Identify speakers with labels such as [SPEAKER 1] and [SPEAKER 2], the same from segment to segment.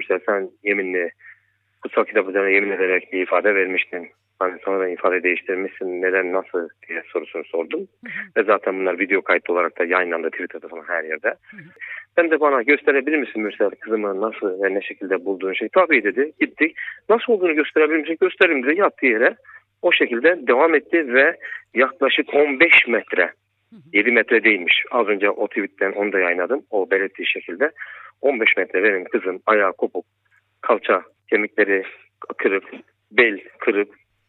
[SPEAKER 1] İşte sen yeminli kutsal kitap üzerine yemin ederek bir ifade vermiştin. Hani sonradan ifade değiştirmişsin. Neden nasıl diye sorusunu sordum. Ve zaten bunlar video kayıtlı olarak da yayınlandı Twitter'da falan her yerde. Sen de bana gösterebilir misin Mürsel kızımı nasıl ve ne şekilde bulduğun şey? Tabii dedi. Gittik. Nasıl olduğunu gösterebilir misin? Gösteririm dedi. Yattığı yere o şekilde devam etti ve yaklaşık 15 metre 7 metre değilmiş. Az önce o tweetten onu da yayınladım. O belirttiği şekilde. 15 metre benim kızım ayağı kopuk, kalça kemikleri kırık, bel kırık,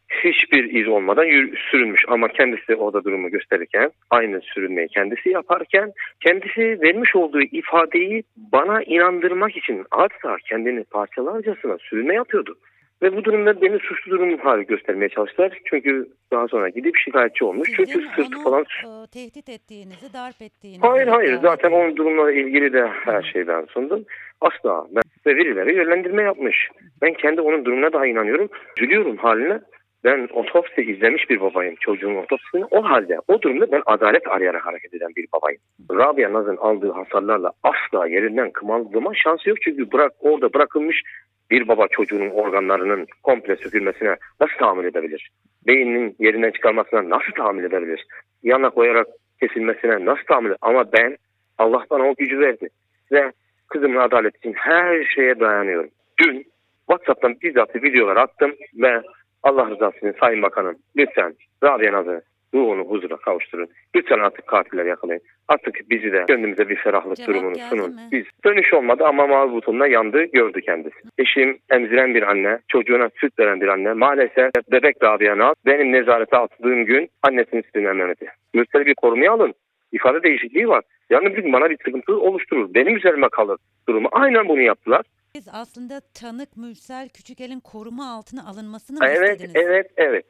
[SPEAKER 1] hiçbir iz olmadan yürü- sürünmüş. Ama kendisi orada durumu gösterirken, aynı sürünmeyi kendisi yaparken, kendisi vermiş olduğu ifadeyi bana inandırmak için adeta kendini parçalarcasına sürünme yapıyordu. Ve bu durumda beni suçlu durum hali göstermeye çalıştılar. Çünkü daha sonra gidip şikayetçi olmuş. Çünkü
[SPEAKER 2] Sizin
[SPEAKER 1] sırtı
[SPEAKER 2] onu
[SPEAKER 1] falan
[SPEAKER 2] e, tehdit ettiğinizi, darp ettiğinizi.
[SPEAKER 1] Hayır hayır zaten onun durumla ilgili de her şeyden sundum. Asla ben ve verilere yönlendirme yapmış. Ben kendi onun durumuna da inanıyorum. Üzülüyorum haline. Ben otopsi izlemiş bir babayım çocuğun otopsisini. O halde o durumda ben adalet arayarak hareket eden bir babayım. Rabia Naz'ın aldığı hasarlarla asla yerinden kımıldama şansı yok. Çünkü bırak orada bırakılmış bir baba çocuğunun organlarının komple sökülmesine nasıl tahammül edebilir? Beyninin yerinden çıkarmasına nasıl tahammül edebilir? Yana koyarak kesilmesine nasıl tahammül Ama ben Allah bana o gücü verdi. Ve kızımın adalet için her şeye dayanıyorum. Dün WhatsApp'tan bizzat videolar attım ve Allah rızası için Sayın Bakanım lütfen Rabia Naz'ı ruhunu huzura kavuşturun. Lütfen artık katiller yakalayın. Artık bizi de gönlümüze bir ferahlık
[SPEAKER 2] Cevap
[SPEAKER 1] durumunu sunun.
[SPEAKER 2] mi?
[SPEAKER 1] Biz dönüş olmadı ama mavi butonuna yandı gördü kendisi. Eşim emziren bir anne, çocuğuna süt veren bir anne. Maalesef bebek Rabia Naz benim nezarete attığım gün annesinin sütünü ememedi. Mürsel bir korumaya alın. İfade değişikliği var. Yani bir gün bana bir sıkıntı oluşturur. Benim üzerime kalır durumu. Aynen bunu yaptılar.
[SPEAKER 2] Siz aslında tanık Mürsel Küçükel'in koruma altına alınmasını mı
[SPEAKER 1] Evet,
[SPEAKER 2] istediniz?
[SPEAKER 1] evet, evet.